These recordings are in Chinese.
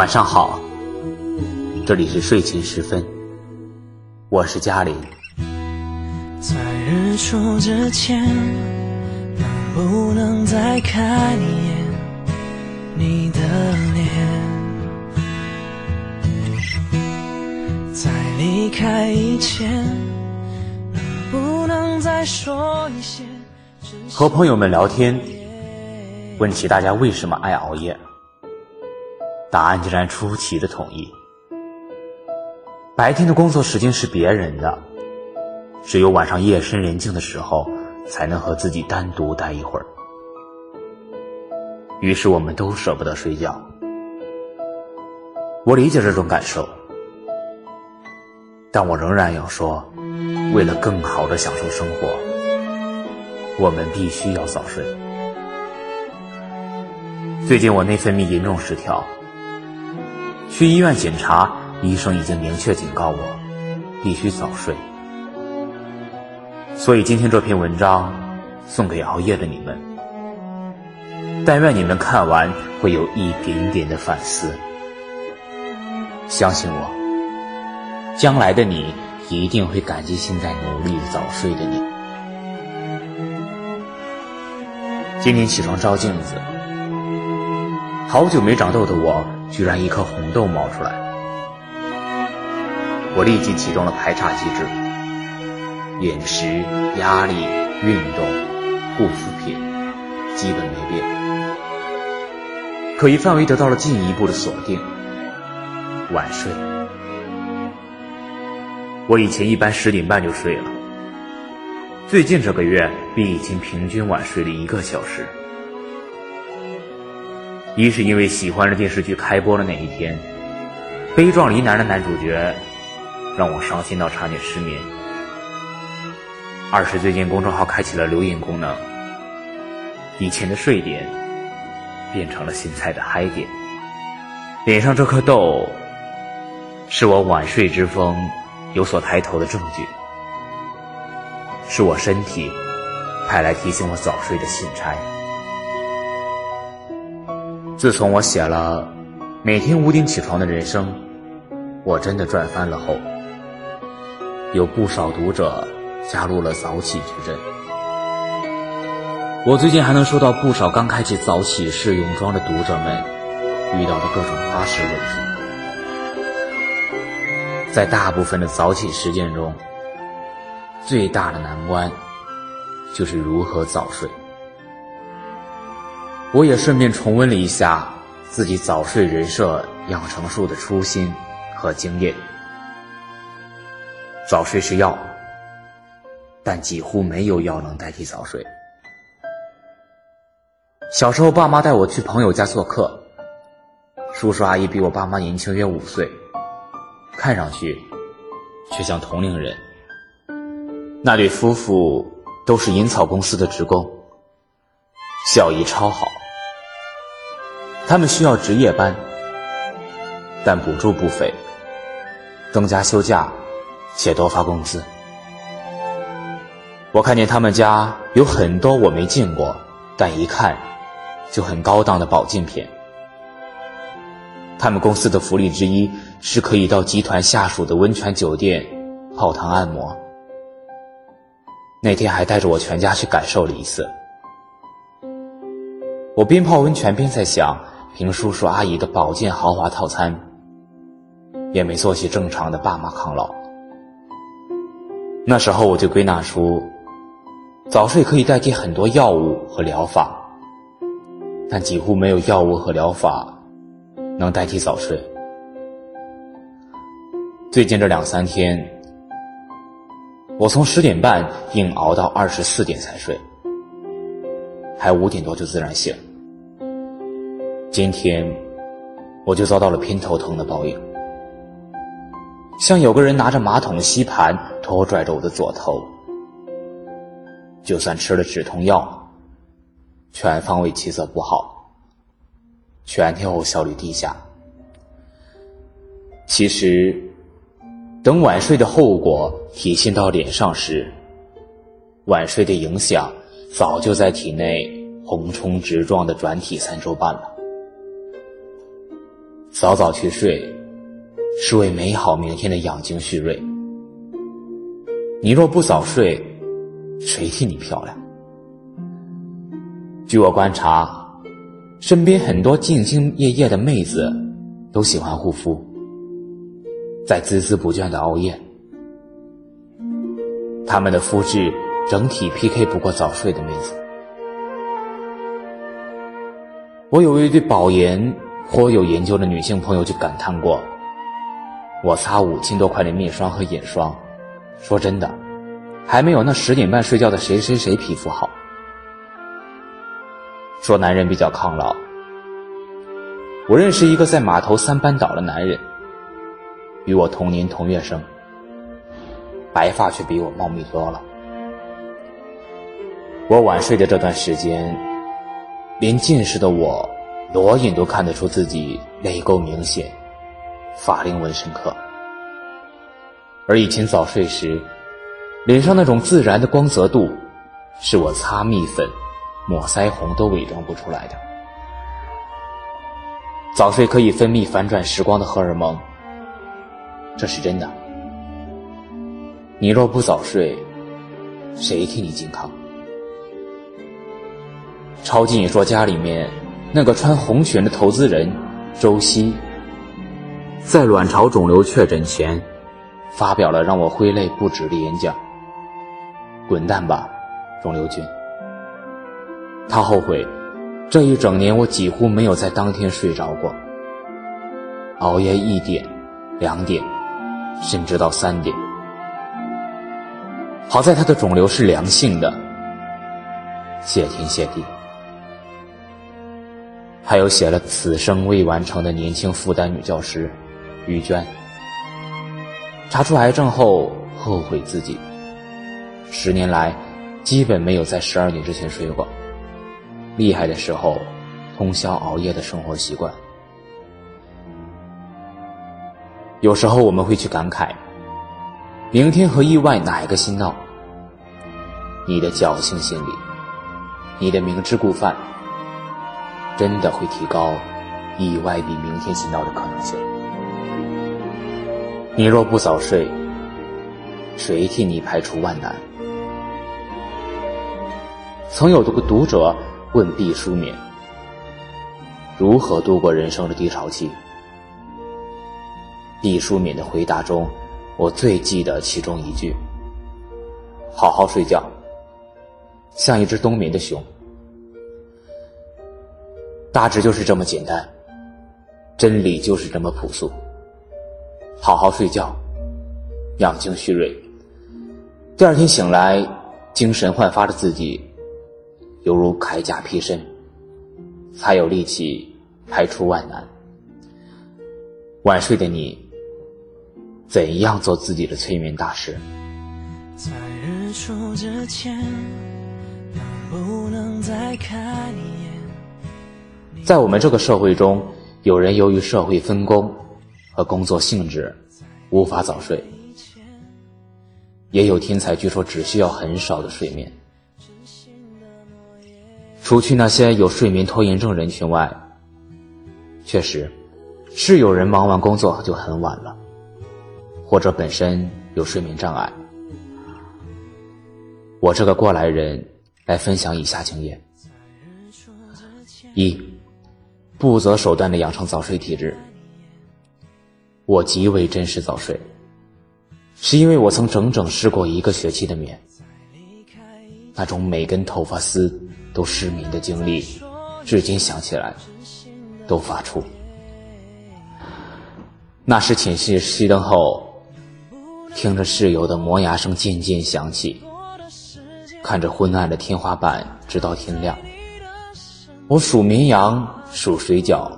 晚上好，这里是睡前时分，我是嘉玲。在日出之前，能不能再看一眼你的脸？在离开以前，能不能再说一些？和朋友们聊天，问起大家为什么爱熬夜，答案竟然出奇的统一：白天的工作时间是别人的，只有晚上夜深人静的时候，才能和自己单独待一会儿。于是我们都舍不得睡觉。我理解这种感受。但我仍然要说，为了更好的享受生活，我们必须要早睡。最近我内分泌严重失调，去医院检查，医生已经明确警告我，必须早睡。所以今天这篇文章送给熬夜的你们，但愿你们看完会有一点点的反思。相信我。将来的你一定会感激现在努力早睡的你。今天起床照镜子，好久没长痘的我，居然一颗红豆冒出来。我立即启动了排查机制，饮食、压力、运动、护肤品，基本没变，可疑范围得到了进一步的锁定：晚睡。我以前一般十点半就睡了，最近这个月比以前平均晚睡了一个小时。一是因为喜欢的电视剧开播的那一天，《悲壮离男》的男主角让我伤心到差点失眠；二是最近公众号开启了留言功能，以前的睡点变成了现在的嗨点。脸上这颗痘，是我晚睡之风。有所抬头的证据，是我身体派来提醒我早睡的信差。自从我写了每天五点起床的人生，我真的赚翻了后，有不少读者加入了早起之阵。我最近还能收到不少刚开启早起试泳装的读者们遇到的各种花式问题。在大部分的早起实践中，最大的难关就是如何早睡。我也顺便重温了一下自己早睡人设养成术的初心和经验。早睡是药，但几乎没有药能代替早睡。小时候，爸妈带我去朋友家做客，叔叔阿姨比我爸妈年轻约五岁。看上去，却像同龄人。那对夫妇都是银草公司的职工，效益超好。他们需要值夜班，但补助不菲，增加休假且多发工资。我看见他们家有很多我没见过，但一看就很高档的保健品。他们公司的福利之一是可以到集团下属的温泉酒店泡汤按摩。那天还带着我全家去感受了一次。我边泡温泉边在想，凭叔叔阿姨的保健豪华套餐，也没做起正常的爸妈抗老。那时候我就归纳出，早睡可以代替很多药物和疗法，但几乎没有药物和疗法。能代替早睡。最近这两三天，我从十点半硬熬到二十四点才睡，还五点多就自然醒。今天我就遭到了偏头疼的报应，像有个人拿着马桶吸盘拖拽着我的左头。就算吃了止痛药，全方位气色不好。全天候效率低下。其实，等晚睡的后果体现到脸上时，晚睡的影响早就在体内横冲直撞的转体三周半了。早早去睡，是为美好明天的养精蓄锐。你若不早睡，谁替你漂亮？据我观察，身边很多兢兢业业的妹子，都喜欢护肤，在孜孜不倦的熬夜。她们的肤质整体 PK 不过早睡的妹子。我有一对保颜颇有研究的女性朋友就感叹过：“我擦五千多块的面霜和眼霜，说真的，还没有那十点半睡觉的谁谁谁皮肤好。”说男人比较抗老，我认识一个在码头三班倒的男人，与我同年同月生，白发却比我茂密多了。我晚睡的这段时间，连近视的我，裸眼都看得出自己泪沟明显，法令纹深刻。而以前早睡时，脸上那种自然的光泽度，是我擦蜜粉。抹腮红都伪装不出来的。早睡可以分泌反转时光的荷尔蒙，这是真的。你若不早睡，谁替你健康？超级演说家里面那个穿红裙的投资人周希，在卵巢肿瘤确诊前，发表了让我挥泪不止的演讲：“滚蛋吧，肿瘤君！”他后悔，这一整年我几乎没有在当天睡着过，熬夜一点、两点，甚至到三点。好在他的肿瘤是良性的，谢天谢地。还有写了此生未完成的年轻复旦女教师于娟，查出癌症后后悔自己，十年来基本没有在十二点之前睡过。厉害的时候，通宵熬夜的生活习惯。有时候我们会去感慨，明天和意外哪一个先到？你的侥幸心理，你的明知故犯，真的会提高意外比明天先到的可能性。你若不早睡，谁替你排除万难？曾有个读者。问毕淑敏如何度过人生的低潮期？毕淑敏的回答中，我最记得其中一句：“好好睡觉，像一只冬眠的熊。”大致就是这么简单，真理就是这么朴素。好好睡觉，养精蓄锐，第二天醒来，精神焕发的自己。犹如铠甲披身，才有力气排除万难。晚睡的你，怎样做自己的催眠大师？在日出之前，能不能再看一眼？在我们这个社会中，有人由于社会分工和工作性质无法早睡，也有天才据说只需要很少的睡眠。除去那些有睡眠拖延症人群外，确实，是有人忙完工作就很晚了，或者本身有睡眠障碍。我这个过来人来分享以下经验：一，不择手段的养成早睡体质。我极为珍视早睡，是因为我曾整整失过一个学期的眠，那种每根头发丝。都失眠的经历，至今想起来都发怵。那时寝室熄灯后，听着室友的磨牙声渐渐响起，看着昏暗的天花板直到天亮。我数绵羊，数水饺，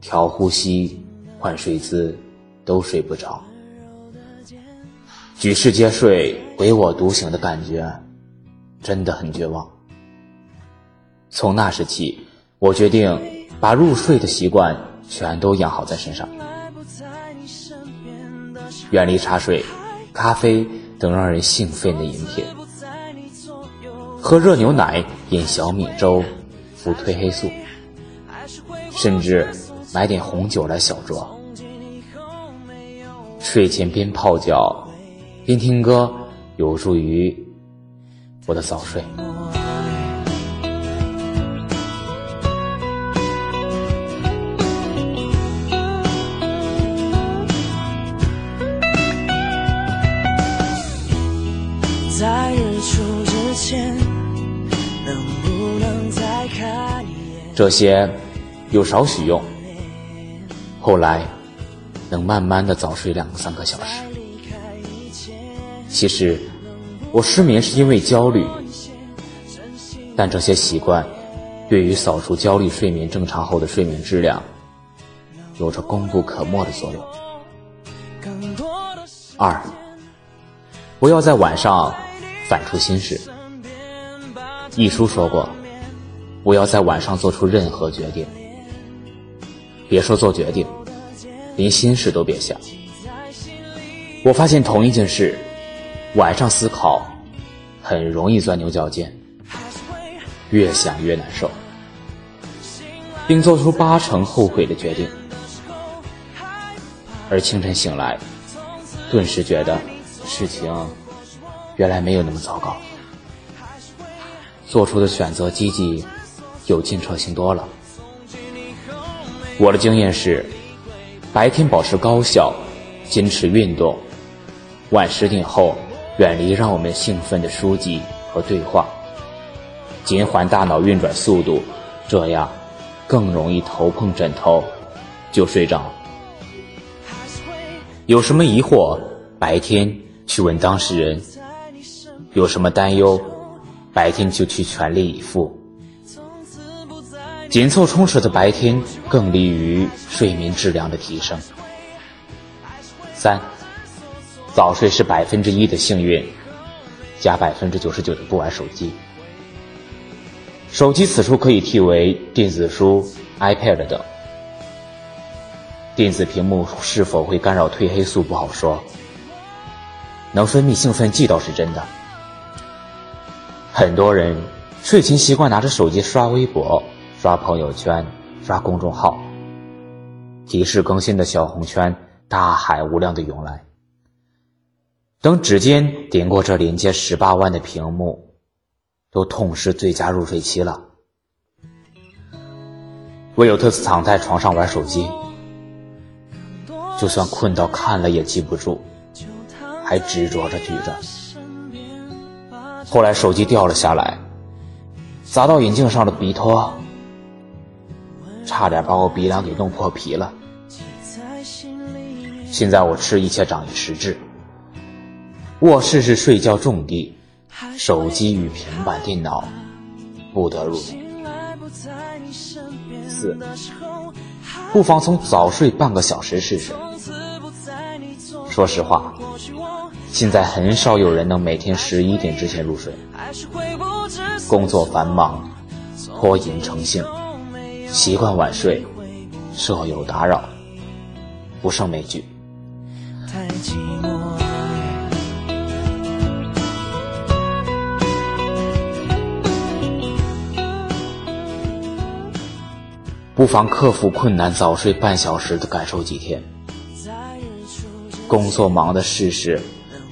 调呼吸，换睡姿，都睡不着。举世皆睡，唯我独醒的感觉，真的很绝望。从那时起，我决定把入睡的习惯全都养好在身上，远离茶水、咖啡等让人兴奋的饮品，喝热牛奶、饮小米粥、服褪黑素，甚至买点红酒来小酌。睡前边泡脚边听歌，有助于我的早睡。在日出之前，能不能再看一眼？这些有少许用，后来能慢慢的早睡两三个小时。其实我失眠是因为焦虑，但这些习惯对于扫除焦虑睡眠正常后的睡眠质量有着功不可没的作用。二，不要在晚上反出心事。一书说过，不要在晚上做出任何决定，别说做决定，连心事都别想。我发现同一件事，晚上思考很容易钻牛角尖，越想越难受，并做出八成后悔的决定，而清晨醒来，顿时觉得事情原来没有那么糟糕，做出的选择积极、有建设性多了。我的经验是，白天保持高效，坚持运动，晚十点后远离让我们兴奋的书籍和对话，减缓大脑运转速度，这样更容易头碰枕头就睡着。有什么疑惑，白天去问当事人；有什么担忧，白天就去全力以赴。紧凑充实的白天更利于睡眠质量的提升。三，早睡是百分之一的幸运，加百分之九十九的不玩手机。手机此处可以替为电子书、iPad 等。电子屏幕是否会干扰褪黑素不好说，能分泌兴奋剂倒是真的。很多人睡前习惯拿着手机刷微博、刷朋友圈、刷公众号，提示更新的小红圈大海无量的涌来。等指尖点过这连接十八万的屏幕，都痛失最佳入睡期了。唯有特斯躺在床上玩手机。就算困到看了也记不住，还执着着举着。后来手机掉了下来，砸到眼镜上的鼻托，差点把我鼻梁给弄破皮了。现在我吃一堑长一智智，卧室是睡觉重地，手机与平板电脑不得入内。四，不妨从早睡半个小时试试。说实话，现在很少有人能每天十一点之前入睡。工作繁忙，拖延成性，习惯晚睡，舍友打扰，不胜枚举。不妨克服困难，早睡半小时的感受几天。工作忙的试试，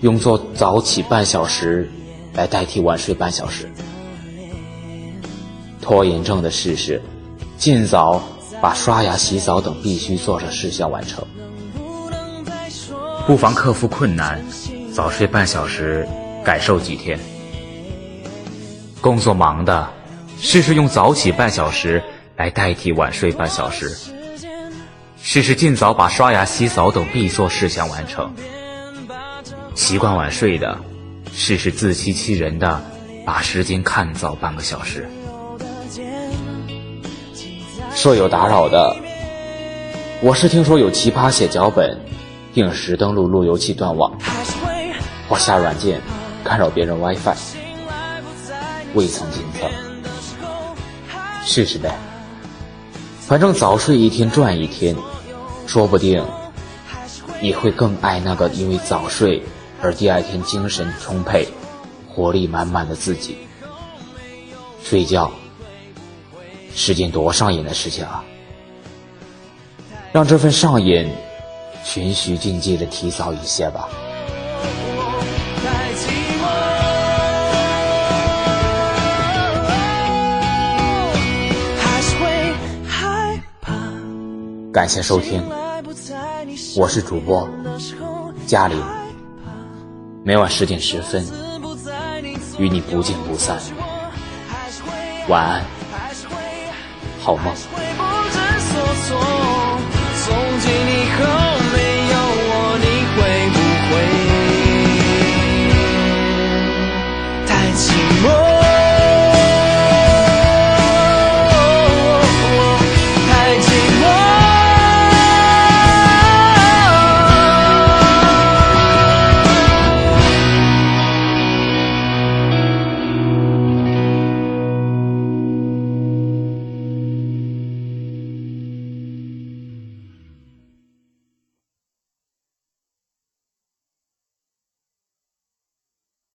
用做早起半小时来代替晚睡半小时；拖延症的试试，尽早把刷牙、洗澡等必须做的事项完成。不妨克服困难，早睡半小时，感受几天。工作忙的，试试用早起半小时来代替晚睡半小时。试试尽早把刷牙、洗澡等必做事项完成。习惯晚睡的，试试自欺欺人的把时间看早半个小时。舍友打扰的，我是听说有奇葩写脚本，定时登录路由器断网，或下软件干扰别人 WiFi，未曾检测，试试呗。反正早睡一天赚一天，说不定你会更爱那个因为早睡而第二天精神充沛、活力满满的自己。睡觉是件多上瘾的事情啊！让这份上瘾循序渐进的提早一些吧。感谢收听，我是主播嘉玲，每晚十点十分与你不见不散。晚安，好吗。